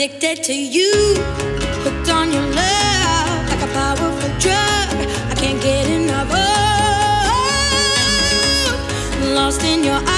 addicted to you. Hooked on your love like a powerful drug. I can't get enough of. Lost in your eyes.